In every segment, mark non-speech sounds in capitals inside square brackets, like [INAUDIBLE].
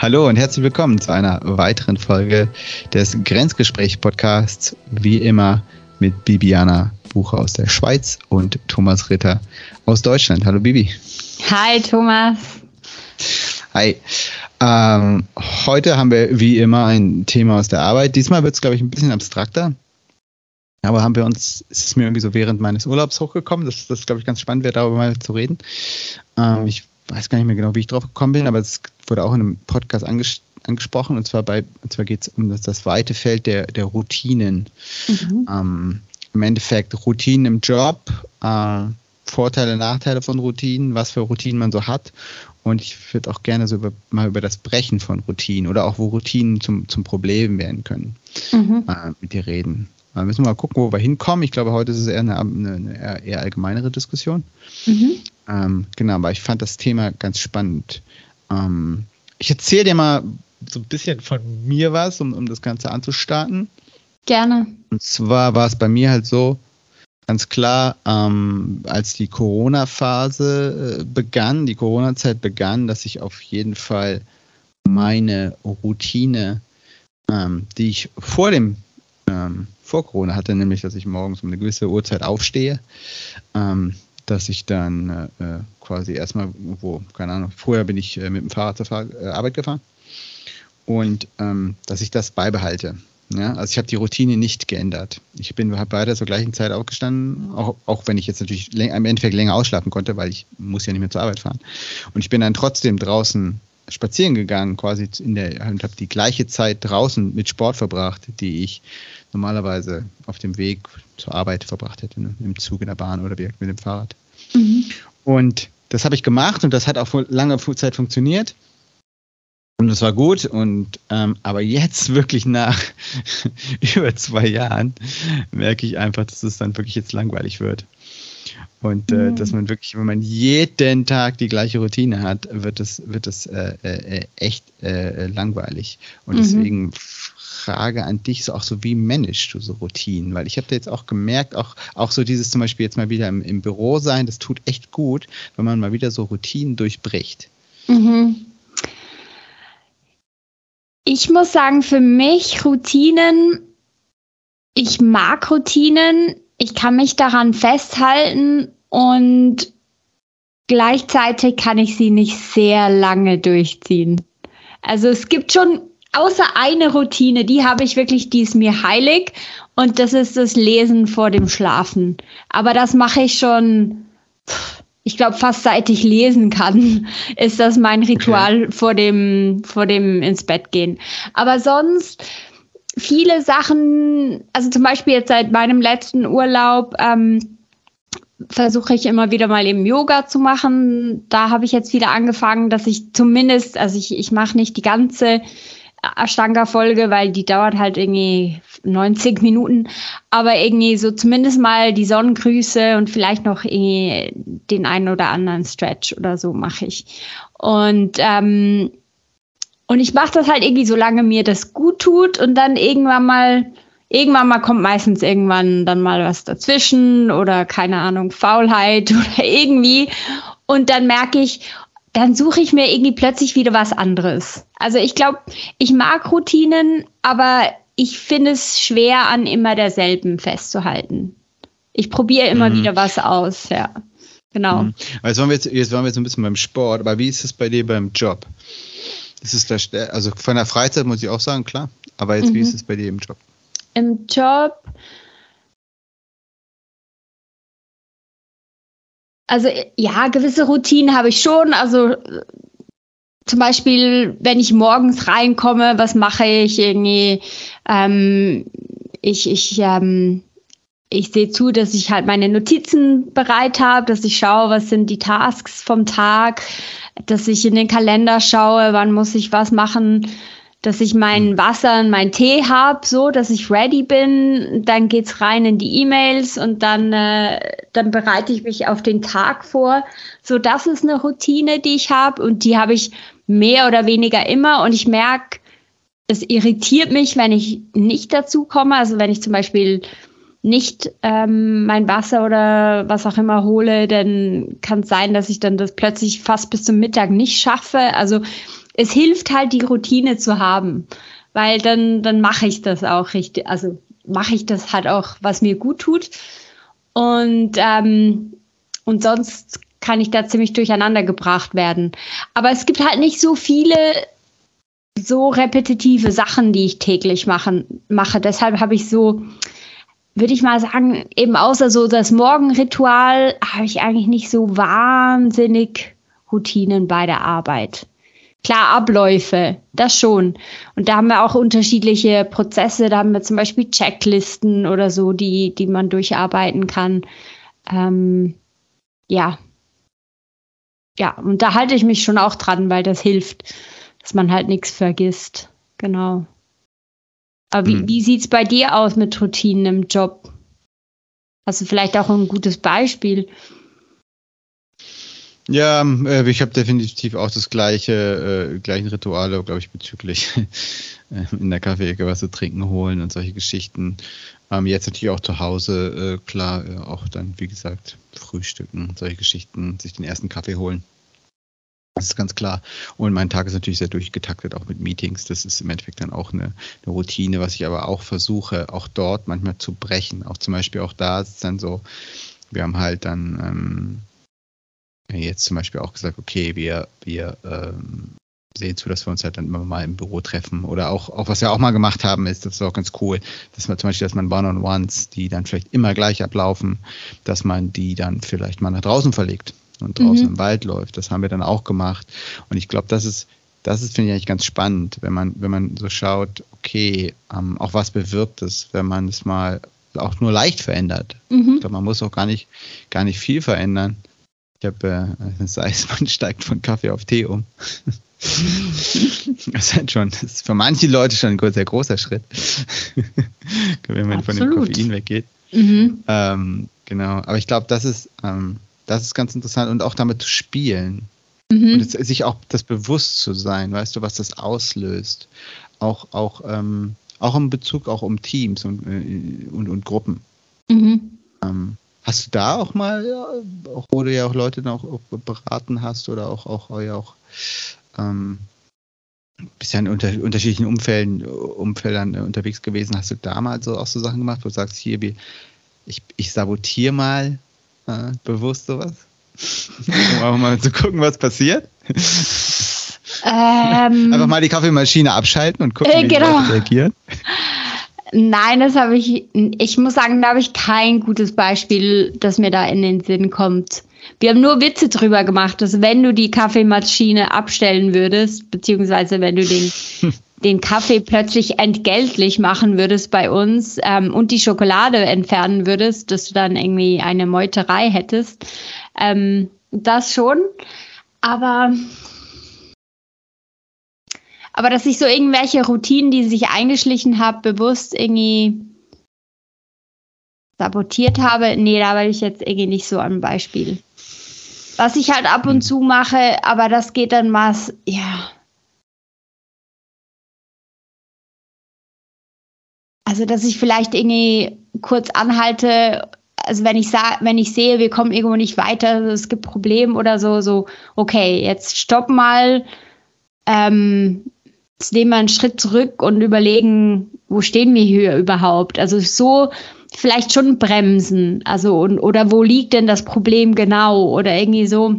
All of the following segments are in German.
Hallo und herzlich willkommen zu einer weiteren Folge des Grenzgespräch-Podcasts. Wie immer mit Bibiana Bucher aus der Schweiz und Thomas Ritter aus Deutschland. Hallo Bibi. Hi Thomas. Hi. Ähm, heute haben wir wie immer ein Thema aus der Arbeit. Diesmal wird es, glaube ich, ein bisschen abstrakter. Aber haben wir uns, es ist mir irgendwie so während meines Urlaubs hochgekommen, dass das, glaube ich, ganz spannend wäre, darüber mal zu reden. Ähm, ich weiß gar nicht mehr genau, wie ich drauf gekommen bin, aber es wurde auch in einem Podcast anges angesprochen. Und zwar bei, und zwar geht es um das, das weite Feld der, der Routinen. Mhm. Ähm, Im Endeffekt Routinen im Job, äh, Vorteile, Nachteile von Routinen, was für Routinen man so hat. Und ich würde auch gerne so über, mal über das Brechen von Routinen oder auch wo Routinen zum, zum Problem werden können, mhm. äh, mit dir reden. Da müssen wir mal gucken, wo wir hinkommen. Ich glaube, heute ist es eher eine, eine eher allgemeinere Diskussion. Mhm. Ähm, genau, aber ich fand das Thema ganz spannend. Ähm, ich erzähle dir mal so ein bisschen von mir was, um, um das Ganze anzustarten. Gerne. Und zwar war es bei mir halt so, ganz klar, ähm, als die Corona-Phase äh, begann, die Corona-Zeit begann, dass ich auf jeden Fall meine Routine, ähm, die ich vor dem ähm, vor Corona hatte, nämlich, dass ich morgens um eine gewisse Uhrzeit aufstehe, ähm, dass ich dann äh, äh quasi erstmal wo, keine Ahnung, vorher bin ich äh, mit dem Fahrrad zur Fahr äh, Arbeit gefahren und ähm, dass ich das beibehalte. Ja, also ich habe die Routine nicht geändert. Ich bin habe beide zur gleichen Zeit aufgestanden, auch, auch wenn ich jetzt natürlich im Endeffekt länger ausschlafen konnte, weil ich muss ja nicht mehr zur Arbeit fahren. Und ich bin dann trotzdem draußen spazieren gegangen, quasi in der und habe die gleiche Zeit draußen mit Sport verbracht, die ich normalerweise auf dem Weg zur Arbeit verbracht hätte, ne? im Zug, in der Bahn oder mit dem Fahrrad. Mhm. Und das habe ich gemacht und das hat auch lange Zeit funktioniert. Und das war gut. Und ähm, aber jetzt wirklich nach [LAUGHS] über zwei Jahren merke ich einfach, dass es dann wirklich jetzt langweilig wird. Und äh, mhm. dass man wirklich, wenn man jeden Tag die gleiche Routine hat, wird es, wird es äh, äh, echt äh, langweilig. Und mhm. deswegen Frage an dich, so auch so, wie managst du so Routinen? Weil ich habe da jetzt auch gemerkt, auch, auch so dieses zum Beispiel jetzt mal wieder im, im Büro sein, das tut echt gut, wenn man mal wieder so Routinen durchbricht. Mhm. Ich muss sagen, für mich Routinen, ich mag Routinen, ich kann mich daran festhalten und gleichzeitig kann ich sie nicht sehr lange durchziehen. Also es gibt schon außer eine Routine, die habe ich wirklich, die ist mir heilig und das ist das Lesen vor dem Schlafen. Aber das mache ich schon, ich glaube, fast seit ich lesen kann, [LAUGHS] ist das mein Ritual okay. vor dem, vor dem ins Bett gehen. Aber sonst viele Sachen, also zum Beispiel jetzt seit meinem letzten Urlaub, ähm, versuche ich immer wieder mal eben Yoga zu machen. Da habe ich jetzt wieder angefangen, dass ich zumindest, also ich, ich mache nicht die ganze Ashtanga-Folge, weil die dauert halt irgendwie 90 Minuten. Aber irgendwie so zumindest mal die Sonnengrüße und vielleicht noch irgendwie den einen oder anderen Stretch oder so mache ich. Und ähm, und ich mache das halt irgendwie, solange mir das gut tut und dann irgendwann mal, irgendwann mal kommt meistens irgendwann dann mal was dazwischen oder keine Ahnung, Faulheit [LAUGHS] oder irgendwie. Und dann merke ich, dann suche ich mir irgendwie plötzlich wieder was anderes. Also ich glaube, ich mag Routinen, aber ich finde es schwer, an immer derselben festzuhalten. Ich probiere immer mhm. wieder was aus, ja. Genau. Mhm. Jetzt waren, wir jetzt, jetzt waren wir jetzt ein bisschen beim Sport, aber wie ist es bei dir beim Job? Das ist der, also von der Freizeit muss ich auch sagen, klar. Aber jetzt, mhm. wie ist es bei dir im Job? Im Job Also ja, gewisse Routinen habe ich schon. Also zum Beispiel, wenn ich morgens reinkomme, was mache ich irgendwie? Ähm, ich ich ähm, ich sehe zu, dass ich halt meine Notizen bereit habe, dass ich schaue, was sind die Tasks vom Tag, dass ich in den Kalender schaue, wann muss ich was machen dass ich mein hm. Wasser und mein Tee habe, so dass ich ready bin. Dann geht's rein in die E-Mails und dann, äh, dann bereite ich mich auf den Tag vor. So, das ist eine Routine, die ich habe und die habe ich mehr oder weniger immer. Und ich merke, es irritiert mich, wenn ich nicht dazu komme. Also wenn ich zum Beispiel nicht ähm, mein Wasser oder was auch immer hole, dann kann es sein, dass ich dann das plötzlich fast bis zum Mittag nicht schaffe. Also es hilft halt, die Routine zu haben, weil dann, dann mache ich das auch richtig. Also mache ich das halt auch, was mir gut tut. Und, ähm, und sonst kann ich da ziemlich durcheinander gebracht werden. Aber es gibt halt nicht so viele so repetitive Sachen, die ich täglich machen, mache. Deshalb habe ich so würde ich mal sagen, eben außer so das Morgenritual habe ich eigentlich nicht so wahnsinnig Routinen bei der Arbeit. Klar, Abläufe, das schon. Und da haben wir auch unterschiedliche Prozesse. Da haben wir zum Beispiel Checklisten oder so, die, die man durcharbeiten kann. Ähm, ja. Ja, und da halte ich mich schon auch dran, weil das hilft, dass man halt nichts vergisst. Genau. Aber wie, hm. wie sieht es bei dir aus mit Routinen im Job? Hast du vielleicht auch ein gutes Beispiel? Ja, äh, ich habe definitiv auch das gleiche, äh, gleichen Rituale, glaube ich, bezüglich [LAUGHS] äh, in der Kaffeeecke was zu trinken holen und solche Geschichten. Ähm, jetzt natürlich auch zu Hause, äh, klar, äh, auch dann, wie gesagt, frühstücken, solche Geschichten, sich den ersten Kaffee holen. Das ist ganz klar. Und mein Tag ist natürlich sehr durchgetaktet, auch mit Meetings. Das ist im Endeffekt dann auch eine, eine, Routine, was ich aber auch versuche, auch dort manchmal zu brechen. Auch zum Beispiel auch da ist es dann so, wir haben halt dann ähm, jetzt zum Beispiel auch gesagt, okay, wir, wir ähm, sehen zu, dass wir uns halt dann immer mal im Büro treffen. Oder auch, auch was wir auch mal gemacht haben, ist, das ist auch ganz cool, dass man zum Beispiel, dass man One-on-Ones, die dann vielleicht immer gleich ablaufen, dass man die dann vielleicht mal nach draußen verlegt und draußen mhm. im Wald läuft. Das haben wir dann auch gemacht. Und ich glaube, das ist, das ist, finde ich eigentlich ganz spannend, wenn man, wenn man so schaut, okay, ähm, auch was bewirkt es, wenn man es mal auch nur leicht verändert. Mhm. Ich glaube, man muss auch gar nicht, gar nicht viel verändern. Ich habe, äh, sei es, man steigt von Kaffee auf Tee um. [LAUGHS] das ist halt schon, das ist für manche Leute schon ein sehr großer Schritt, [LAUGHS] wenn man Absolut. von dem Koffein weggeht. Mhm. Ähm, genau, aber ich glaube, das ist, ähm, das ist ganz interessant und auch damit zu spielen. Mhm. Und es, sich auch das bewusst zu sein, weißt du, was das auslöst. Auch, auch, ähm, auch im Bezug auch um Teams und, äh, und, und Gruppen. Mhm. Ähm, hast du da auch mal, ja, wo du ja auch Leute noch beraten hast oder auch, auch, auch, auch ähm, bist ja in unter, unterschiedlichen Umfelden, Umfeldern unterwegs gewesen. Hast du da mal so auch so Sachen gemacht, wo du sagst, hier, wie, ich, ich sabotiere mal äh, bewusst sowas? [LAUGHS] um auch mal zu gucken, was passiert? Ähm, [LAUGHS] Einfach mal die Kaffeemaschine abschalten und gucken, äh, wie genau. die reagieren. [LAUGHS] Nein, das habe ich. Ich muss sagen, da habe ich kein gutes Beispiel, das mir da in den Sinn kommt. Wir haben nur Witze drüber gemacht, dass wenn du die Kaffeemaschine abstellen würdest, beziehungsweise wenn du den [LAUGHS] den Kaffee plötzlich entgeltlich machen würdest bei uns ähm, und die Schokolade entfernen würdest, dass du dann irgendwie eine Meuterei hättest. Ähm, das schon. Aber, aber dass ich so irgendwelche Routinen, die sich eingeschlichen habe, bewusst irgendwie sabotiert habe, nee, da war ich jetzt irgendwie nicht so ein Beispiel. Was ich halt ab und hm. zu mache, aber das geht dann mal, ja, Also, dass ich vielleicht irgendwie kurz anhalte, also wenn ich sah, wenn ich sehe, wir kommen irgendwo nicht weiter, es gibt Probleme oder so, so, okay, jetzt stopp mal, ähm, nehmen wir einen Schritt zurück und überlegen, wo stehen wir hier überhaupt? Also so vielleicht schon bremsen, also und, oder wo liegt denn das Problem genau oder irgendwie so.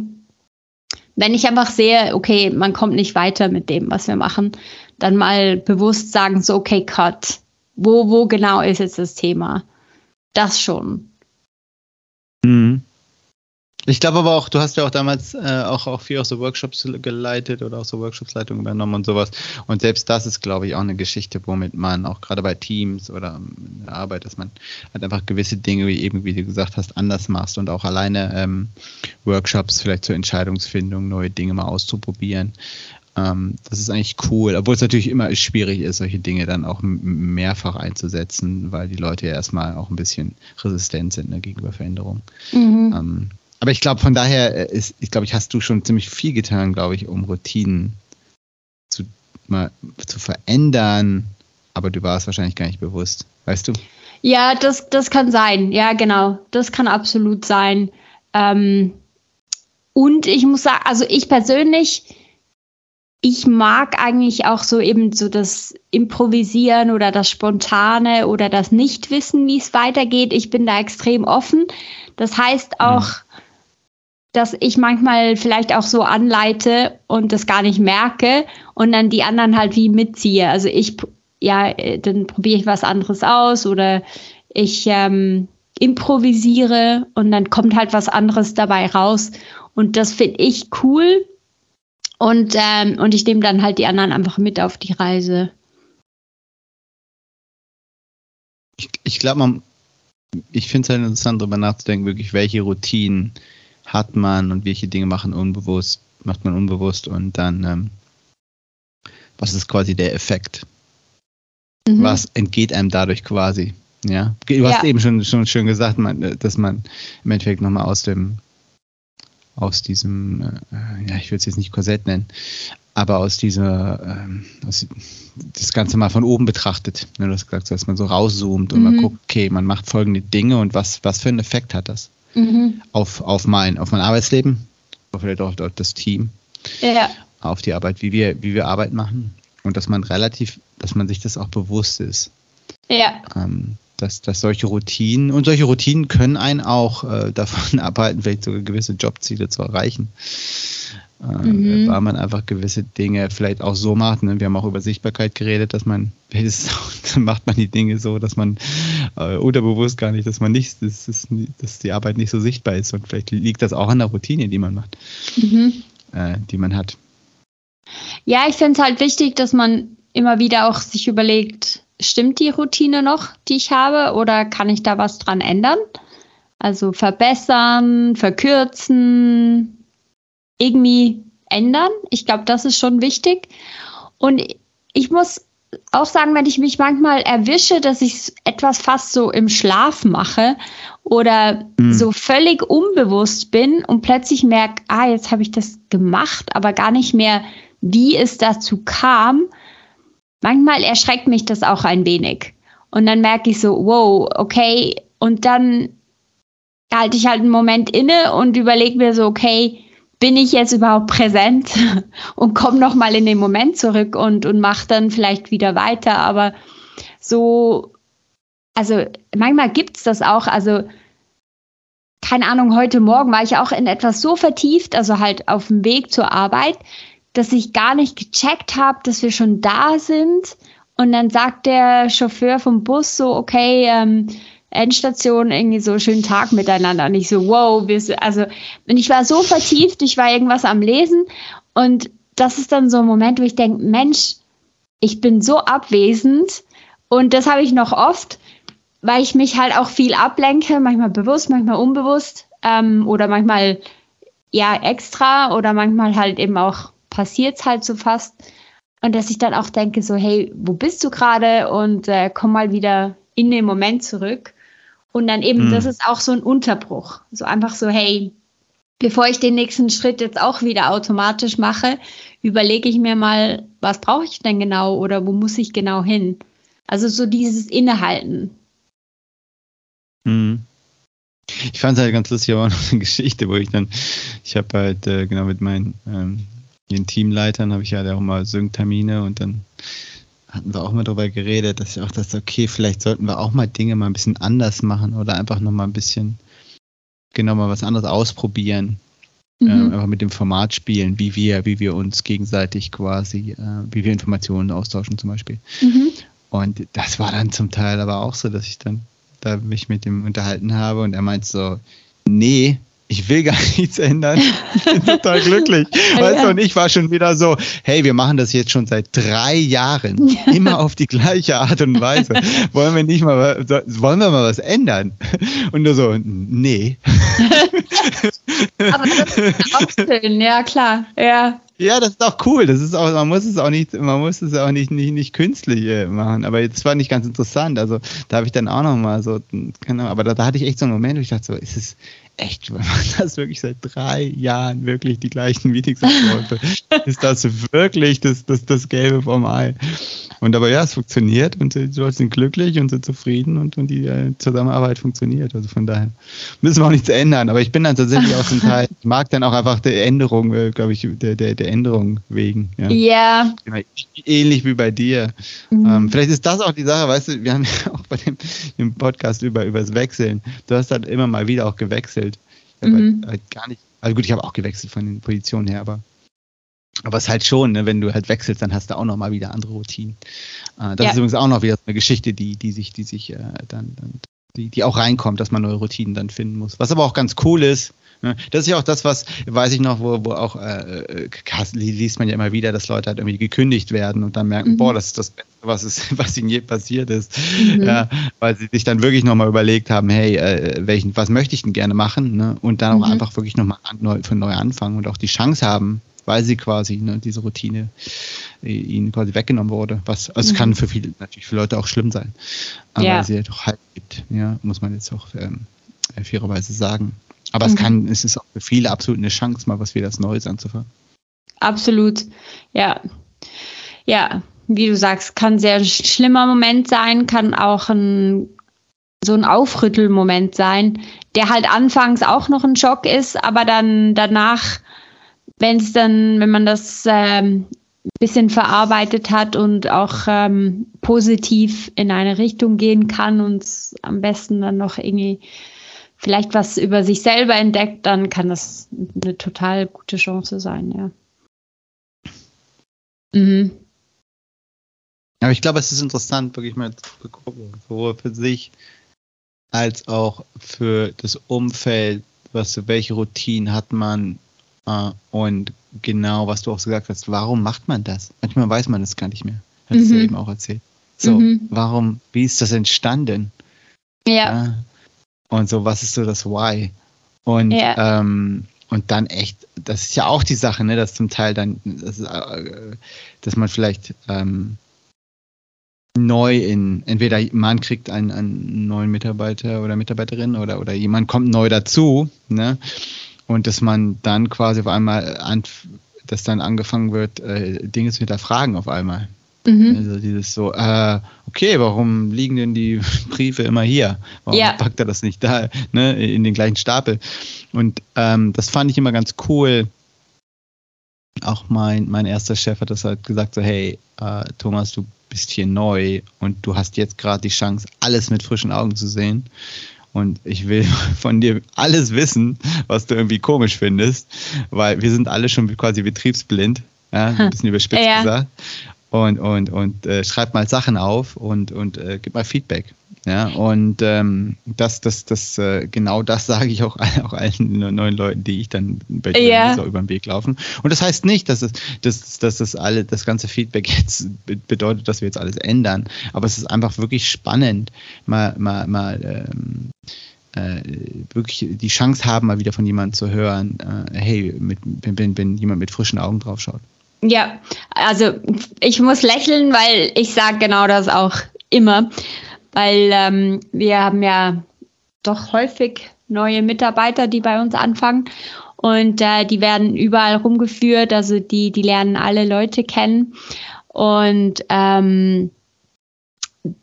Wenn ich einfach sehe, okay, man kommt nicht weiter mit dem, was wir machen, dann mal bewusst sagen, so, okay, cut wo, wo genau ist jetzt das Thema? Das schon. Mhm. Ich glaube aber auch, du hast ja auch damals äh, auch, auch viel auch so Workshops geleitet oder auch so Workshopsleitung übernommen und sowas. Und selbst das ist, glaube ich, auch eine Geschichte, womit man auch gerade bei Teams oder in der Arbeit, dass man halt einfach gewisse Dinge, wie eben, wie du gesagt hast, anders machst und auch alleine ähm, Workshops vielleicht zur Entscheidungsfindung, neue Dinge mal auszuprobieren. Ähm, das ist eigentlich cool, obwohl es natürlich immer schwierig ist, solche Dinge dann auch mehrfach einzusetzen, weil die Leute ja erstmal auch ein bisschen resistent sind ne, gegenüber Veränderungen. Mhm. Ähm, aber ich glaube, von daher ist, ich glaube, ich hast du schon ziemlich viel getan, glaube ich, um Routinen zu, mal, zu verändern, aber du warst wahrscheinlich gar nicht bewusst, weißt du? Ja, das, das kann sein. Ja, genau. Das kann absolut sein. Ähm, und ich muss sagen, also ich persönlich, ich mag eigentlich auch so eben so das Improvisieren oder das Spontane oder das Nichtwissen, wie es weitergeht. Ich bin da extrem offen. Das heißt auch, mhm. Dass ich manchmal vielleicht auch so anleite und das gar nicht merke und dann die anderen halt wie mitziehe. Also ich, ja, dann probiere ich was anderes aus oder ich ähm, improvisiere und dann kommt halt was anderes dabei raus. Und das finde ich cool. Und, ähm, und ich nehme dann halt die anderen einfach mit auf die Reise. Ich, ich glaube, ich finde es halt interessant, darüber nachzudenken, wirklich, welche Routinen hat man und welche Dinge machen unbewusst, macht man unbewusst und dann, ähm, was ist quasi der Effekt? Mhm. Was entgeht einem dadurch quasi? Ja, du hast ja. eben schon, schon schön gesagt, man, dass man im Endeffekt nochmal aus dem aus diesem, äh, ja, ich würde es jetzt nicht Korsett nennen, aber aus dieser, ähm, aus, das Ganze mal von oben betrachtet. Ne, du hast gesagt, dass man so rauszoomt und mhm. man guckt, okay, man macht folgende Dinge und was, was für einen Effekt hat das mhm. auf, auf, mein, auf mein Arbeitsleben, vielleicht auch auf das Team, ja. auf die Arbeit, wie wir, wie wir Arbeit machen und dass man relativ, dass man sich das auch bewusst ist. Ja. Ähm, dass, dass solche Routinen und solche Routinen können einen auch äh, [LAUGHS] davon abhalten, vielleicht sogar gewisse Jobziele zu erreichen. Äh, mhm. Weil man einfach gewisse Dinge vielleicht auch so macht. Ne? Wir haben auch über Sichtbarkeit geredet, dass man, [LAUGHS] [LAUGHS] dann macht man die Dinge so, dass man äh, unterbewusst gar nicht, dass man nicht, dass, dass, dass die Arbeit nicht so sichtbar ist. Und vielleicht liegt das auch an der Routine, die man macht, mhm. äh, die man hat. Ja, ich finde es halt wichtig, dass man immer wieder auch sich überlegt, stimmt die Routine noch, die ich habe, oder kann ich da was dran ändern? Also verbessern, verkürzen, irgendwie ändern. Ich glaube, das ist schon wichtig. Und ich muss auch sagen, wenn ich mich manchmal erwische, dass ich etwas fast so im Schlaf mache oder mhm. so völlig unbewusst bin und plötzlich merke, ah, jetzt habe ich das gemacht, aber gar nicht mehr, wie es dazu kam, manchmal erschreckt mich das auch ein wenig. Und dann merke ich so, wow, okay. Und dann halte ich halt einen Moment inne und überlege mir so, okay, bin ich jetzt überhaupt präsent [LAUGHS] und komme nochmal in den Moment zurück und, und mache dann vielleicht wieder weiter. Aber so, also manchmal gibt es das auch. Also, keine Ahnung, heute Morgen war ich auch in etwas so vertieft, also halt auf dem Weg zur Arbeit, dass ich gar nicht gecheckt habe, dass wir schon da sind. Und dann sagt der Chauffeur vom Bus so, okay, ähm, Endstation, irgendwie so schönen Tag miteinander. Und ich so, wow, wir, also, und ich war so vertieft, ich war irgendwas am Lesen. Und das ist dann so ein Moment, wo ich denke, Mensch, ich bin so abwesend. Und das habe ich noch oft, weil ich mich halt auch viel ablenke, manchmal bewusst, manchmal unbewusst ähm, oder manchmal ja extra oder manchmal halt eben auch passiert es halt so fast. Und dass ich dann auch denke, so, hey, wo bist du gerade? Und äh, komm mal wieder in den Moment zurück. Und dann eben, mhm. das ist auch so ein Unterbruch. So einfach so, hey, bevor ich den nächsten Schritt jetzt auch wieder automatisch mache, überlege ich mir mal, was brauche ich denn genau oder wo muss ich genau hin? Also so dieses Innehalten. Mhm. Ich fand es halt ganz lustig, aber auch noch eine [LAUGHS] Geschichte, wo ich dann, ich habe halt äh, genau mit meinen ähm, den Teamleitern habe ich ja auch mal Sync-Termine und dann hatten wir auch mal darüber geredet, dass ich auch dachte, okay, vielleicht sollten wir auch mal Dinge mal ein bisschen anders machen oder einfach noch mal ein bisschen genau mal was anderes ausprobieren. Mhm. Äh, einfach mit dem Format spielen, wie wir, wie wir uns gegenseitig quasi, äh, wie wir Informationen austauschen zum Beispiel. Mhm. Und das war dann zum Teil aber auch so, dass ich dann da mich mit ihm unterhalten habe und er meint so, nee, ich will gar [LAUGHS] nichts ändern. Ich bin total [LAUGHS] glücklich. Weißt du, und ich war schon wieder so, hey, wir machen das jetzt schon seit drei Jahren. Immer auf die gleiche Art und Weise. [LAUGHS] Wollen wir nicht mal, wollen wir mal was ändern? Und nur so, nee. Aber das ist auch schön, ja klar, ja. Ja, das ist auch cool. Das ist auch, man muss es auch nicht, man muss es auch nicht, nicht, nicht künstlich äh, machen. Aber das war nicht ganz interessant. Also da habe ich dann auch noch mal so, keine Ahnung, aber da, da hatte ich echt so einen Moment, wo ich dachte so, ist es, echt, wenn man [LAUGHS] das wirklich seit drei Jahren wirklich die gleichen Meetings abläufe, [LAUGHS] ist das wirklich das, das, das Gelbe vom Ei. Und aber ja, es funktioniert und die Leute sind glücklich und sind zufrieden und, und die äh, Zusammenarbeit funktioniert. Also von daher müssen wir auch nichts ändern. Aber ich bin dann tatsächlich auch zum [LAUGHS] Teil, ich mag dann auch einfach der Änderung, äh, glaube ich, der, der, der Änderung wegen. Ja. Yeah. Ähnlich wie bei dir. Mhm. Ähm, vielleicht ist das auch die Sache, weißt du, wir haben ja auch bei dem im Podcast über, über das Wechseln, du hast halt immer mal wieder auch gewechselt. Ich mhm. halt, halt gar nicht, also gut, ich habe auch gewechselt von den Positionen her, aber aber es ist halt schon, ne, wenn du halt wechselst, dann hast du auch noch mal wieder andere Routinen. Äh, das ja. ist übrigens auch noch wieder eine Geschichte, die, die sich, die sich äh, dann, dann die, die auch reinkommt, dass man neue Routinen dann finden muss. Was aber auch ganz cool ist? Das ist ja auch das, was, weiß ich noch, wo, wo auch, äh, äh liest man ja immer wieder, dass Leute halt irgendwie gekündigt werden und dann merken, mhm. boah, das ist das Beste, was, ist, [LAUGHS] was ihnen je passiert ist. Mhm. Ja, weil sie sich dann wirklich nochmal überlegt haben, hey, äh, welchen, was möchte ich denn gerne machen? Ne? Und dann auch mhm. einfach wirklich nochmal neu, für neu anfangen und auch die Chance haben, weil sie quasi ne, diese Routine äh, ihnen quasi weggenommen wurde. Was, also mhm. kann für viele, natürlich für Leute auch schlimm sein. Aber ja. sie ja doch halt gibt, ja, muss man jetzt auch ähm, fairerweise sagen. Aber mhm. es kann, es ist auch für viele absolut eine Chance, mal was wieder das Neues anzufangen. Absolut, ja. Ja, wie du sagst, kann sehr schlimmer Moment sein, kann auch ein so ein Aufrüttelmoment sein, der halt anfangs auch noch ein Schock ist, aber dann danach, wenn es dann, wenn man das ähm, bisschen verarbeitet hat und auch ähm, positiv in eine Richtung gehen kann und am besten dann noch irgendwie vielleicht was über sich selber entdeckt, dann kann das eine total gute Chance sein, ja. Mhm. Aber ich glaube, es ist interessant, wirklich mal zu gucken, sowohl für sich als auch für das Umfeld, was, welche Routinen hat man äh, und genau, was du auch gesagt hast, warum macht man das? Manchmal weiß man es gar nicht mehr. Es mhm. ja eben auch erzählt. So, mhm. warum, wie ist das entstanden? Ja. ja und so, was ist so das Why? Und, ja. ähm, und dann echt, das ist ja auch die Sache, ne, dass zum Teil dann, das ist, äh, dass man vielleicht ähm, neu in, entweder man kriegt einen, einen neuen Mitarbeiter oder Mitarbeiterin oder, oder jemand kommt neu dazu, ne? Und dass man dann quasi auf einmal an, dass dann angefangen wird, äh, Dinge zu hinterfragen auf einmal. Mhm. Also dieses so, äh, okay, warum liegen denn die [LAUGHS] Briefe immer hier? Warum ja. packt er das nicht da, ne, in den gleichen Stapel? Und ähm, das fand ich immer ganz cool. Auch mein, mein erster Chef hat das halt gesagt, so, hey, äh, Thomas, du bist hier neu und du hast jetzt gerade die Chance, alles mit frischen Augen zu sehen. Und ich will [LAUGHS] von dir alles wissen, was du irgendwie komisch findest, weil wir sind alle schon quasi betriebsblind, ja, ein bisschen überspitzt ja. gesagt und, und, und äh, schreib mal Sachen auf und, und äh, gib mal Feedback. Ja, und ähm, das, das, das, äh, genau das [LAUGHS] sage ich auch, auch allen neuen Leuten, die ich dann bei dir yeah. über den Weg laufen. Und das heißt nicht, dass es, dass, dass das alle, das ganze Feedback [LAUGHS] jetzt bedeutet, dass wir jetzt alles ändern. Aber es ist einfach wirklich spannend, mal, mal, mal ähm, äh, wirklich die Chance haben, mal wieder von jemandem zu hören, äh, hey, mit, wenn, wenn jemand mit frischen Augen drauf schaut. Ja, also ich muss lächeln, weil ich sage genau das auch immer, weil ähm, wir haben ja doch häufig neue Mitarbeiter, die bei uns anfangen. Und äh, die werden überall rumgeführt, also die, die lernen alle Leute kennen. Und ähm,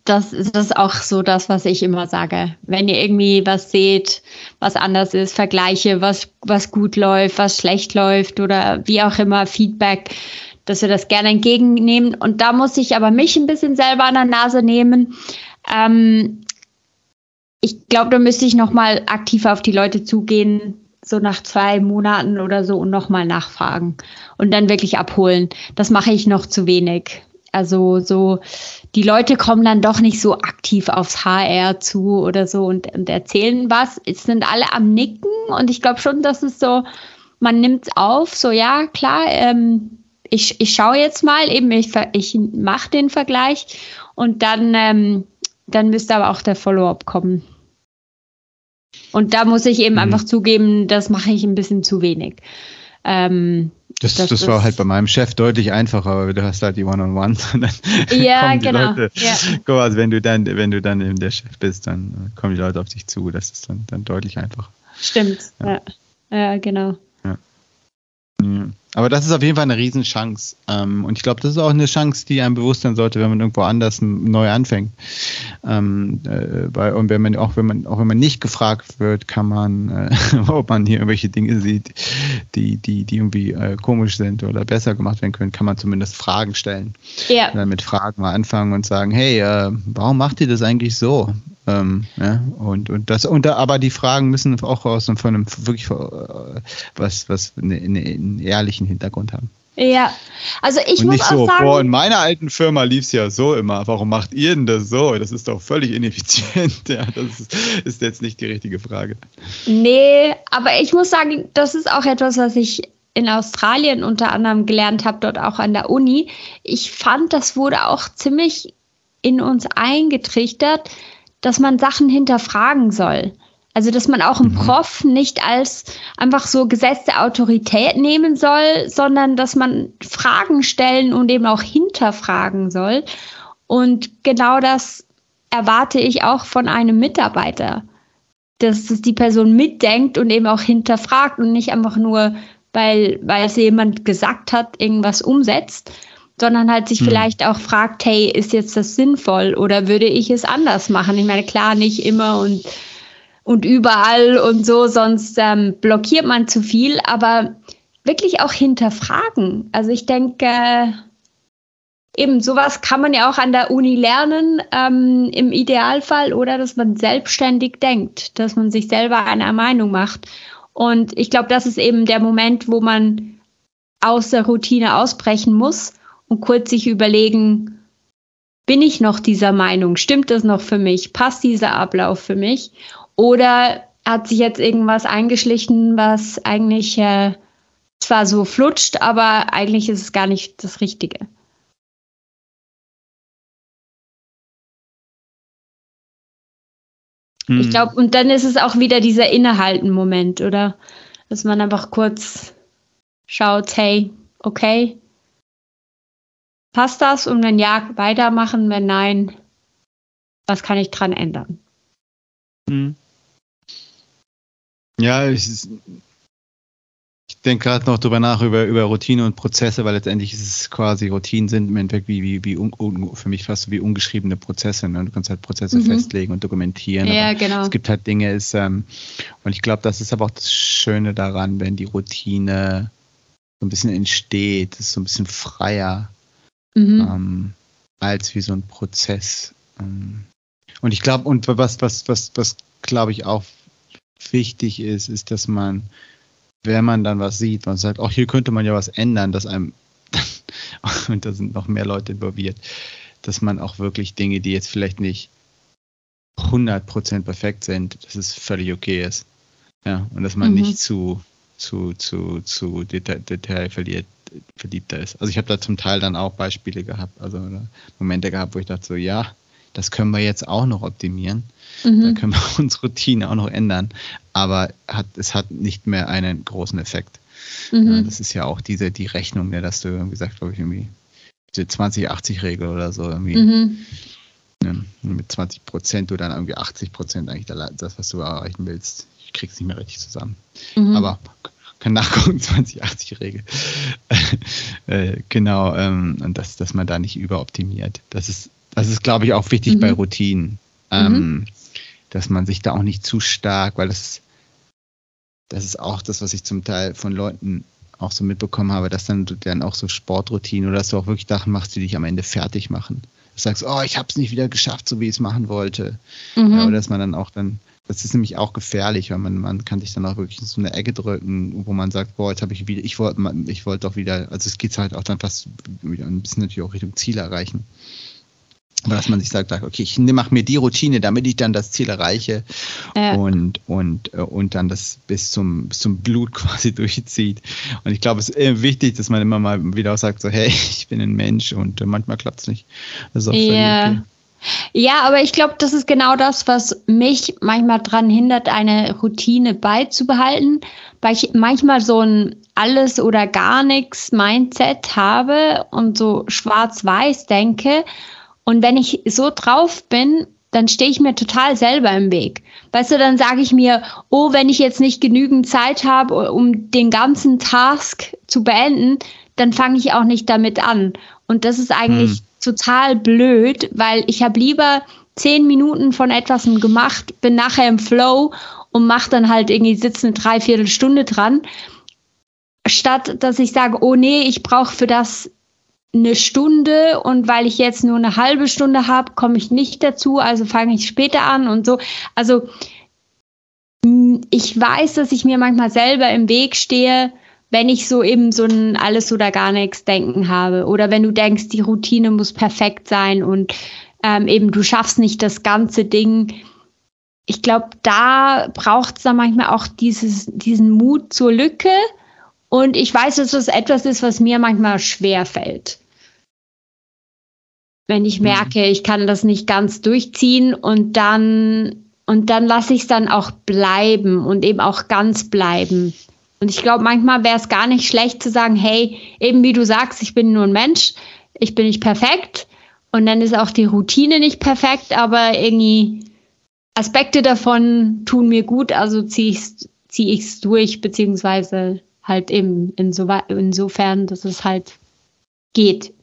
das, ist auch so das, was ich immer sage. Wenn ihr irgendwie was seht, was anders ist, Vergleiche, was, was gut läuft, was schlecht läuft oder wie auch immer, Feedback, dass wir das gerne entgegennehmen. Und da muss ich aber mich ein bisschen selber an der Nase nehmen. Ähm, ich glaube, da müsste ich nochmal aktiv auf die Leute zugehen, so nach zwei Monaten oder so und nochmal nachfragen und dann wirklich abholen. Das mache ich noch zu wenig. Also so, die Leute kommen dann doch nicht so aktiv aufs HR zu oder so und, und erzählen was. Es sind alle am Nicken und ich glaube schon, dass es so, man nimmt es auf, so ja, klar, ähm, ich, ich schaue jetzt mal, eben ich, ich mache den Vergleich und dann, ähm, dann müsste aber auch der Follow-up kommen. Und da muss ich eben mhm. einfach zugeben, das mache ich ein bisschen zu wenig. Ähm, das, das, das, war halt bei meinem Chef deutlich einfacher, weil du hast halt die One-on-Ones [LAUGHS] und dann ja, kommen die genau. Leute. Ja. Guck also wenn du dann, wenn du dann eben der Chef bist, dann kommen die Leute auf dich zu. Das ist dann, dann deutlich einfacher. Stimmt, ja, ja, ja genau. Ja. Aber das ist auf jeden Fall eine Riesenchance. Ähm, und ich glaube, das ist auch eine Chance, die einem bewusst sein sollte, wenn man irgendwo anders neu anfängt. Ähm, äh, weil, und wenn man auch wenn man auch wenn man nicht gefragt wird, kann man, äh, [LAUGHS] ob man hier irgendwelche Dinge sieht, die, die, die irgendwie äh, komisch sind oder besser gemacht werden können, kann man zumindest Fragen stellen. Ja. Und dann mit Fragen mal anfangen und sagen, hey, warum macht ihr das eigentlich so? Ähm, ja, und, und das, und da, aber die Fragen müssen auch aus von einem wirklich äh, was, was eine, eine, einen ehrlichen Hintergrund haben. Ja, also ich und muss nicht auch so, sagen, boah, in meiner alten Firma lief es ja so immer. Warum macht ihr denn das so? Das ist doch völlig ineffizient. [LAUGHS] Ja, das ist, ist jetzt nicht die richtige Frage. Nee, aber ich muss sagen, das ist auch etwas, was ich in Australien unter anderem gelernt habe, dort auch an der Uni. Ich fand, das wurde auch ziemlich in uns eingetrichtert, dass man Sachen hinterfragen soll. Also, dass man auch einen mhm. Prof nicht als einfach so gesetzte Autorität nehmen soll, sondern dass man Fragen stellen und eben auch hinterfragen soll. Und genau das erwarte ich auch von einem Mitarbeiter. Dass es die Person mitdenkt und eben auch hinterfragt und nicht einfach nur, weil, weil es jemand gesagt hat, irgendwas umsetzt, sondern halt sich hm. vielleicht auch fragt, hey, ist jetzt das sinnvoll oder würde ich es anders machen? Ich meine, klar, nicht immer und, und überall und so, sonst ähm, blockiert man zu viel, aber wirklich auch hinterfragen. Also ich denke, äh, eben sowas kann man ja auch an der Uni lernen, ähm, im Idealfall, oder dass man selbstständig denkt, dass man sich selber eine Meinung macht. Und ich glaube, das ist eben der Moment, wo man aus der Routine ausbrechen muss und kurz sich überlegen, bin ich noch dieser Meinung? Stimmt das noch für mich? Passt dieser Ablauf für mich? Oder hat sich jetzt irgendwas eingeschlichen, was eigentlich äh, zwar so flutscht, aber eigentlich ist es gar nicht das Richtige? Ich hm. glaube, und dann ist es auch wieder dieser Innehalten-Moment, oder? Dass man einfach kurz schaut, hey, okay, Passt das? Und wenn ja, weitermachen. Wenn nein, was kann ich dran ändern? Hm. Ja, ich, ich denke gerade noch drüber nach, über, über Routine und Prozesse, weil letztendlich ist es quasi, Routinen sind im Endeffekt wie, wie, wie un, un, für mich fast wie ungeschriebene Prozesse. Ne? Du kannst halt Prozesse mhm. festlegen und dokumentieren. Ja, genau. Es gibt halt Dinge, ist, ähm, und ich glaube, das ist aber auch das Schöne daran, wenn die Routine so ein bisschen entsteht, ist so ein bisschen freier mhm. ähm, als wie so ein Prozess. Ähm. Und ich glaube, und was, was, was, was glaube ich auch wichtig ist, ist, dass man, wenn man dann was sieht, man sagt, auch hier könnte man ja was ändern, dass einem, [LAUGHS] und da sind noch mehr Leute involviert, dass man auch wirklich Dinge, die jetzt vielleicht nicht 100% perfekt sind, dass es völlig okay ist. Ja, und dass man mhm. nicht zu, zu, zu, zu Detail, Detail verliert, verliebter ist. Also ich habe da zum Teil dann auch Beispiele gehabt, also Momente gehabt, wo ich dachte so, ja, das können wir jetzt auch noch optimieren. Mhm. Da können wir [LAUGHS] unsere Routine auch noch ändern. Aber hat, es hat nicht mehr einen großen Effekt. Mhm. Ja, das ist ja auch diese, die Rechnung, ja, dass du irgendwie sagst, glaube ich, irgendwie diese 20-80-Regel oder so irgendwie. Mhm. Ne, mit 20 Prozent oder dann irgendwie 80 Prozent eigentlich das, was du erreichen willst. Ich krieg's nicht mehr richtig zusammen. Mhm. Aber kann nachgucken, [LAUGHS] 2080-Regel. äh, genau, ähm, und das, dass man da nicht überoptimiert. Das ist, das ist, glaube ich, auch wichtig mhm. bei Routinen. Ähm, mhm. Dass man sich da auch nicht zu stark, weil das, das ist auch das, was ich zum Teil von Leuten auch so mitbekommen habe, dass dann du dann auch so Sportroutinen oder dass du auch wirklich Sachen machst, die dich am Ende fertig machen. Du sagst, oh, ich habe es nicht wieder geschafft, so wie ich es machen wollte. Mhm. Ja, oder dass man dann auch dann das ist nämlich auch gefährlich, weil man, man kann sich dann auch wirklich in so eine Ecke drücken, wo man sagt, boah, jetzt habe ich wieder, ich wollte ich wollte doch wieder, also es geht halt auch dann fast wieder ein bisschen natürlich auch Richtung Ziel erreichen. Aber dass man sich sagt, okay, ich mache mir die Routine, damit ich dann das Ziel erreiche ja. und, und, äh, und dann das bis zum, bis zum Blut [LAUGHS] quasi durchzieht. Und ich glaube, es ist wichtig, dass man immer mal wieder auch sagt, so, hey, [LAUGHS] ich bin ein Mensch und manchmal klappt es nicht. Das ist auch ja. okay. Ja, aber ich glaube, das ist genau das, was mich manchmal daran hindert, eine Routine beizubehalten, weil ich manchmal so ein alles oder gar nichts Mindset habe und so schwarz-weiß denke. Und wenn ich so drauf bin, dann stehe ich mir total selber im Weg. Weißt du, dann sage ich mir, oh, wenn ich jetzt nicht genügend Zeit habe, um den ganzen Task zu beenden, dann fange ich auch nicht damit an. Und das ist eigentlich hm. Total blöd, weil ich habe lieber zehn Minuten von etwas gemacht, bin nachher im Flow und mache dann halt irgendwie sitzen eine Dreiviertelstunde dran, statt dass ich sage, oh nee, ich brauche für das eine Stunde und weil ich jetzt nur eine halbe Stunde habe, komme ich nicht dazu, also fange ich später an und so. Also ich weiß, dass ich mir manchmal selber im Weg stehe, wenn ich so eben so ein alles oder gar nichts denken habe oder wenn du denkst, die Routine muss perfekt sein und ähm, eben du schaffst nicht das ganze Ding. Ich glaube, da braucht es dann manchmal auch dieses, diesen Mut zur Lücke. Und ich weiß, dass das etwas ist, was mir manchmal schwer fällt. Wenn ich mhm. merke, ich kann das nicht ganz durchziehen und dann, und dann lasse ich es dann auch bleiben und eben auch ganz bleiben. Und ich glaube, manchmal wäre es gar nicht schlecht zu sagen, hey, eben wie du sagst, ich bin nur ein Mensch, ich bin nicht perfekt und dann ist auch die Routine nicht perfekt, aber irgendwie Aspekte davon tun mir gut, also ziehe ich es zieh ich's durch, beziehungsweise halt eben inso, insofern, dass es halt geht.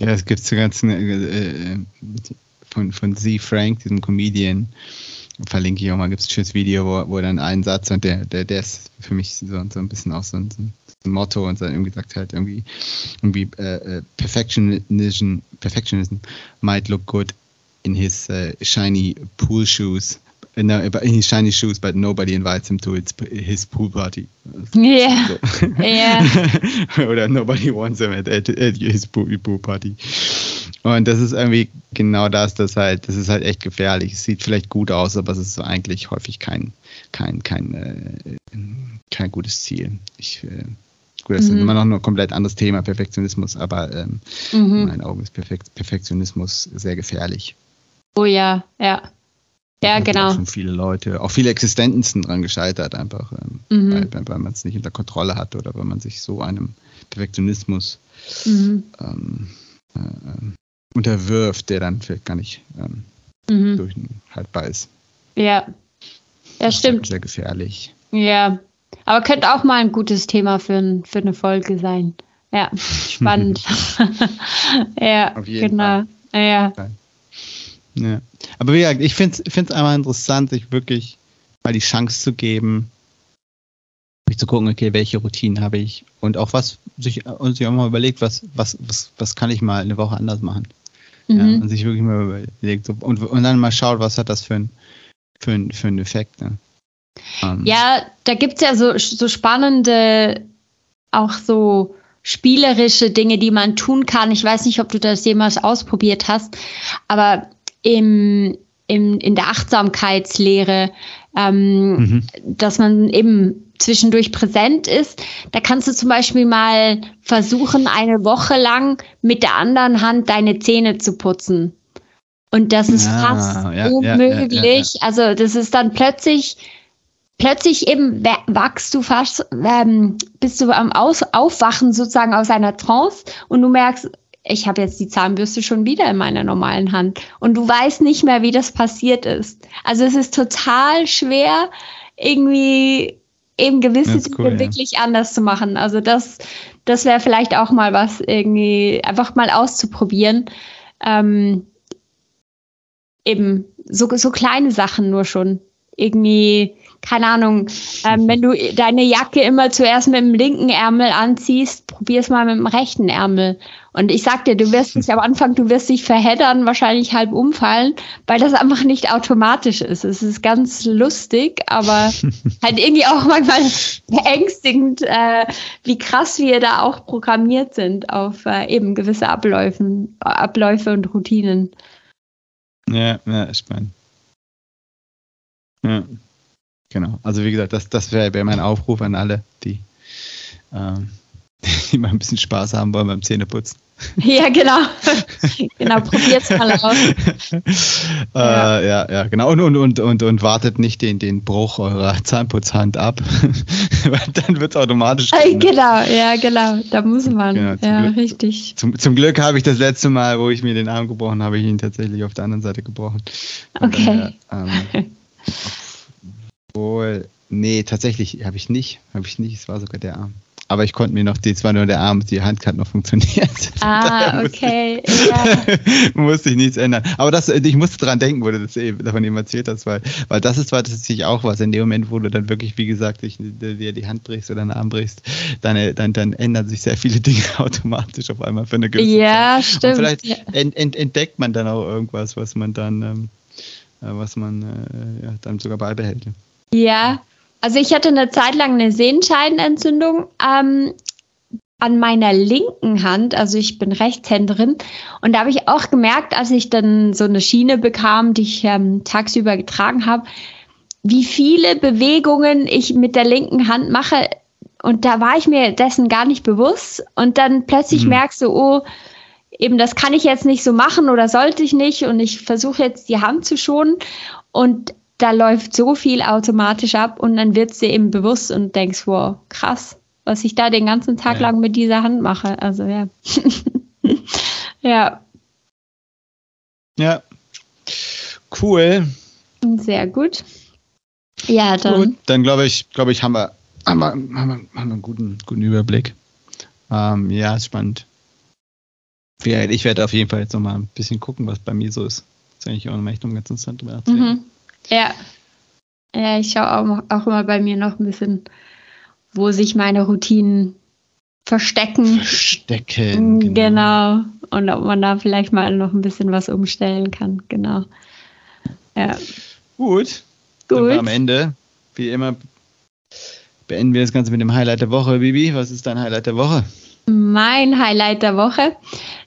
Ja, es gibt so ganzen äh, äh, von, von Z. Frank, diesem Comedian, verlinke ich auch mal, gibt es ein schönes Video, wo, wo dann ein Satz und der, der, der ist für mich so, so ein bisschen auch so ein, so ein Motto und dann irgendwie sagt halt irgendwie, irgendwie uh, perfectionism, perfectionism might look good in his uh, shiny pool shoes, no, in his shiny shoes, but nobody invites him to his pool party. Yeah. So. yeah. [LAUGHS] Oder nobody wants him at, at, at his pool, pool party. Und das ist irgendwie genau das, das halt, das ist halt echt gefährlich. Es sieht vielleicht gut aus, aber es ist eigentlich häufig kein, kein, kein, äh, kein gutes Ziel. Ich, äh, gut, das mhm. ist immer noch ein komplett anderes Thema, Perfektionismus, aber ähm, mhm. in meinen Augen ist Perfekt, Perfektionismus sehr gefährlich. Oh ja, ja. Ja, genau. Schon viele Leute, auch viele Existenzen dran gescheitert, einfach, ähm, mhm. weil, weil man es nicht unter Kontrolle hat oder weil man sich so einem Perfektionismus mhm. ähm, äh, ähm, unterwirft, der dann vielleicht gar nicht ähm, mhm. durchhaltbar ist. Ja, ja, stimmt. Sehr gefährlich. Ja, aber könnte auch mal ein gutes Thema für, für eine Folge sein. Ja, [LAUGHS] spannend. ja, genau. Fall. Ja. Ja. Aber wie gesagt, ich finde es einmal interessant, sich wirklich mal die Chance zu geben, mich zu gucken, okay, welche Routinen habe ich und auch was sich und sich auch mal überlegt, was, was, was, was kann ich mal eine Woche anders machen. Mhm. Ja, und sich wirklich mal überlegt so, und, und dann mal schaut, was hat das für, ein, für, ein, für einen Effekt. Ne? Um. Ähm. Ja, da gibt es ja so, so spannende, auch so spielerische Dinge, die man tun kann. Ich weiß nicht, ob du das jemals ausprobiert hast, aber im, im, in der Achtsamkeitslehre, ähm, mhm. dass man eben zwischendurch präsent ist. Da kannst du zum Beispiel mal versuchen, eine Woche lang mit der anderen Hand deine Zähne zu putzen. Und das ist ja, fast ja, unmöglich. Ja, also das ist dann plötzlich, plötzlich eben wachst du fast, ähm, bist du am Aus Aufwachen sozusagen aus einer Trance und du merkst, ich habe jetzt die Zahnbürste schon wieder in meiner normalen Hand und du weißt nicht mehr, wie das passiert ist. Also es ist total schwer, irgendwie eben gewisse Dinge ja. wirklich anders zu machen. Also das, das wäre vielleicht auch mal was, irgendwie einfach mal auszuprobieren. Ähm, eben so, so kleine Sachen nur schon. Irgendwie keine Ahnung, ähm, wenn du deine Jacke immer zuerst mit dem linken Ärmel anziehst, probier's mal mit dem rechten Ärmel. Und ich sag dir, du wirst dich am Anfang, du wirst dich verheddern, wahrscheinlich halb umfallen, weil das einfach nicht automatisch ist. Es ist ganz lustig, aber [LAUGHS] halt irgendwie auch manchmal beängstigend, äh, wie krass wir da auch programmiert sind auf äh, eben gewisse Abläufen, Abläufe und Routinen. Ja, ja, spannend. Ja. Genau. Also wie gesagt, das, das wäre wär mein Aufruf an alle, die, ähm, [LAUGHS] die mal ein bisschen Spaß haben wollen beim Zähneputzen. [LAUGHS] Ja, genau. [LAUGHS] genau, probiert's mal aus. äh, ja. ja, ja, genau. Und, und, und, und, und wartet nicht den, den Bruch eurer Zahnputzhand ab, weil dann wird es automatisch. Äh, genau, ja, genau. Da muss man. Genau, ja, Glück, richtig. Zum, zum Glück habe ich das letzte Mal, wo ich mir den Arm gebrochen habe, ich ihn tatsächlich auf der anderen Seite gebrochen. Okay. Daher, ähm, obwohl, nee, tatsächlich habe ich nicht. Habe ich nicht. Es war sogar der Arm. Aber ich konnte mir noch, die, zwar nur der Arm, die Hand hat noch funktioniert. [LAUGHS] Ah, [LAUGHS] okay. Musste, ja. [LAUGHS] musste ich nichts ändern. Aber das, ich musste dran denken, wo du das eben, davon eben erzählt hast, weil, weil das ist tatsächlich auch was. In dem Moment, wo du dann wirklich, wie gesagt, dich, dir die Hand brichst oder den Arm brichst, dann, dann, dann ändern sich sehr viele Dinge automatisch auf einmal für eine gewisse Ja, Zeit. stimmt. Und vielleicht ja. ent, ent, entdeckt man dann auch irgendwas, was man dann, ähm, äh, was man äh, ja, dann sogar beibehält. Ja, also ich hatte eine Zeit lang eine Sehenscheidenentzündung ähm, an meiner linken Hand. Also ich bin Rechtshänderin. Und da habe ich auch gemerkt, als ich dann so eine Schiene bekam, die ich ähm, tagsüber getragen habe, wie viele Bewegungen ich mit der linken Hand mache. Und da war ich mir dessen gar nicht bewusst. Und dann plötzlich mhm. merkst du, oh, eben das kann ich jetzt nicht so machen oder sollte ich nicht. Und ich versuche jetzt die Hand zu schonen. Und da läuft so viel automatisch ab und dann wird dir eben bewusst und denkst, wow, krass, was ich da den ganzen Tag ja. lang mit dieser Hand mache. Also ja. [LAUGHS] ja. Ja. Cool. Sehr gut. Ja, dann. Gut, dann glaube ich, glaube ich, haben wir, haben wir, haben wir, haben wir einen guten, guten Überblick. Ähm, ja, ist spannend. Ich werde auf jeden Fall jetzt nochmal ein bisschen gucken, was bei mir so ist. Das ist eigentlich auch noch echt ganz interessant drüber mhm. Ja. Ja, ich schaue auch, auch immer bei mir noch ein bisschen, wo sich meine Routinen verstecken. Verstecken. Genau. genau. Und ob man da vielleicht mal noch ein bisschen was umstellen kann. Genau. Ja. Gut. Gut. am Ende. Wie immer beenden wir das Ganze mit dem Highlight der Woche. Bibi, was ist dein Highlight der Woche? Mein Highlight der Woche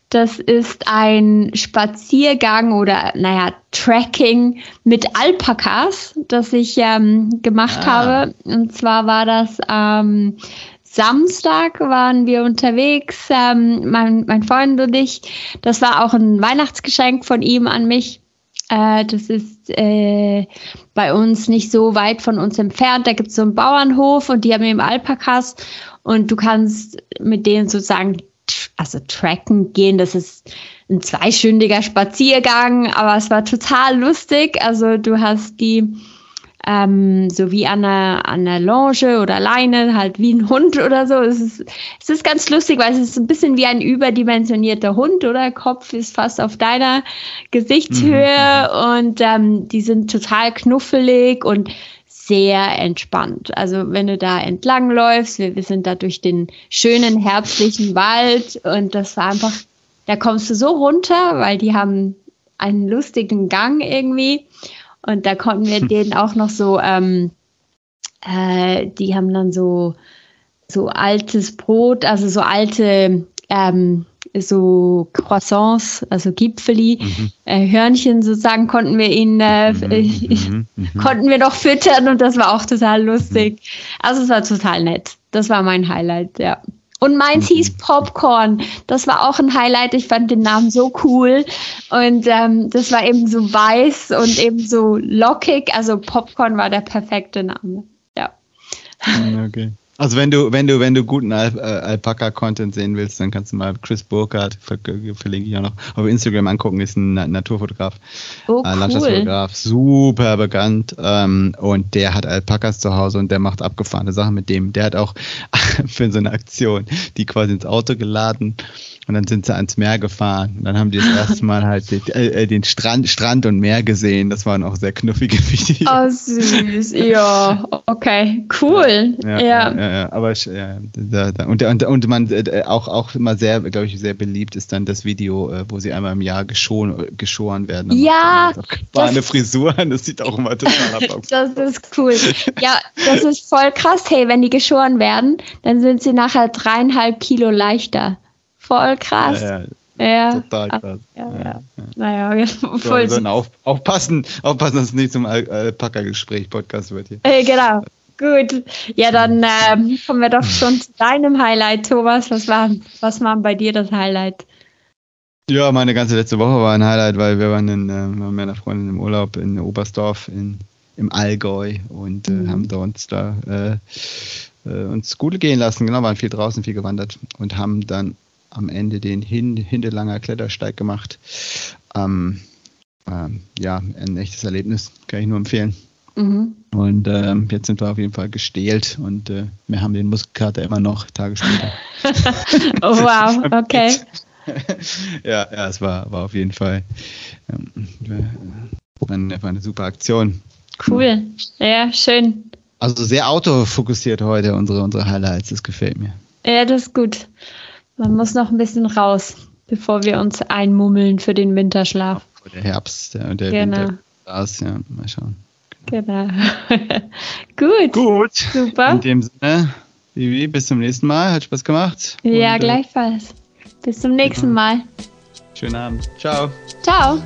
das ist ein Spaziergang oder, naja, Tracking mit Alpakas, das ich ähm, gemacht ah. habe. Und zwar war das ähm, Samstag waren wir unterwegs, ähm, mein, mein Freund und ich. Das war auch ein Weihnachtsgeschenk von ihm an mich. Äh, das ist äh, bei uns nicht so weit von uns entfernt. Da gibt es so einen Bauernhof und die haben eben Alpakas und du kannst mit denen sozusagen also tracken gehen, das ist ein zweistündiger Spaziergang, aber es war total lustig. Also du hast die ähm, so wie an einer, an einer Longe oder Leine, halt wie ein Hund oder so. Es ist, es ist ganz lustig, weil es ist ein bisschen wie ein überdimensionierter Hund, oder? Kopf ist fast auf deiner Gesichtshöhe mhm. und ähm, die sind total knuffelig und sehr entspannt. Also wenn du da entlang läufst, wir, wir sind da durch den schönen herbstlichen Wald und das war einfach, da kommst du so runter, weil die haben einen lustigen Gang irgendwie und da konnten wir [LAUGHS] denen auch noch so, ähm, äh, die haben dann so so altes Brot, also so alte ähm, so Croissants, also Gipfeli, mhm. äh, Hörnchen sozusagen, konnten wir ihn, äh, mhm, [LAUGHS] mhm, mhm, konnten wir noch füttern und das war auch total lustig. Mhm. Also es war total nett. Das war mein Highlight, ja. Und meins hieß Popcorn. Das war auch ein Highlight. Ich fand den Namen so cool. Und ähm, das war eben so weiß und eben so lockig. Also Popcorn war der perfekte Name. Ja. Okay. Also wenn du, wenn du, wenn du guten Al äh, Alpaka-Content sehen willst, dann kannst du mal Chris Burkhardt, ver verlinke ich auch noch, auf Instagram angucken, ist ein Naturfotograf, oh, äh, Landschaftsfotograf, super bekannt ähm, und der hat Alpakas zu Hause und der macht abgefahrene Sachen mit dem. Der hat auch [LAUGHS] für so eine Aktion die quasi ins Auto geladen und dann sind sie ans Meer gefahren. Und dann haben die das [LAUGHS] erste Mal halt den, äh, den Strand, Strand und Meer gesehen. Das waren auch sehr knuffige [LAUGHS] Videos. Oh, süß. Ja, okay. Cool. Ja, ja. ja, ja aber ja, da, da. Und, und, und man äh, auch, auch immer sehr, glaube ich, sehr beliebt ist dann das Video, äh, wo sie einmal im Jahr geschon, geschoren werden. ja. Eine Frisur, [LAUGHS] das sieht auch immer total ab. [LAUGHS] Das ist cool. Ja, das ist voll krass. Hey, wenn die geschoren werden, dann sind sie nachher dreieinhalb Kilo leichter. Voll krass. Ja, ja. ja. Total krass. Ja, ja. ja. Naja, [LAUGHS] voll. So, auf, aufpassen, aufpassen, dass es nicht zum Alpaka-Gespräch-Podcast wird hier. Äh, genau. Gut. Ja, dann ähm, kommen wir doch schon zu deinem Highlight, Thomas. Was war, was war bei dir das Highlight? Ja, meine ganze letzte Woche war ein Highlight, weil wir waren in, äh, mit meiner Freundin im Urlaub in Oberstdorf in, im Allgäu und äh, mhm. haben da uns da äh, äh, uns gut gehen lassen. Genau, waren viel draußen, viel gewandert und haben dann am Ende den Hin Hindelanger Klettersteig gemacht. Ähm, ähm, ja, ein echtes Erlebnis, kann ich nur empfehlen. Mhm. Und ähm, jetzt sind wir auf jeden Fall gestählt und äh, wir haben den Muskelkater immer noch Tage später. [LAUGHS] oh, wow, okay. [LAUGHS] ja, ja, es war, war auf jeden Fall ähm, eine, eine super Aktion. Cool, ja, schön. Also sehr autofokussiert heute unsere, unsere Highlights, das gefällt mir. Ja, das ist gut. Man muss noch ein bisschen raus, bevor wir uns einmummeln für den Winterschlaf. Der Herbst der, der genau. Winter. Ja, mal schauen. Genau. [LAUGHS] gut. Gut. Super. In dem Sinne, Vivi, bis zum nächsten Mal. Hat Spaß gemacht. Ja, Und, äh, gleichfalls. Bis zum nächsten Mal. Schönen Abend. Ciao. Ciao.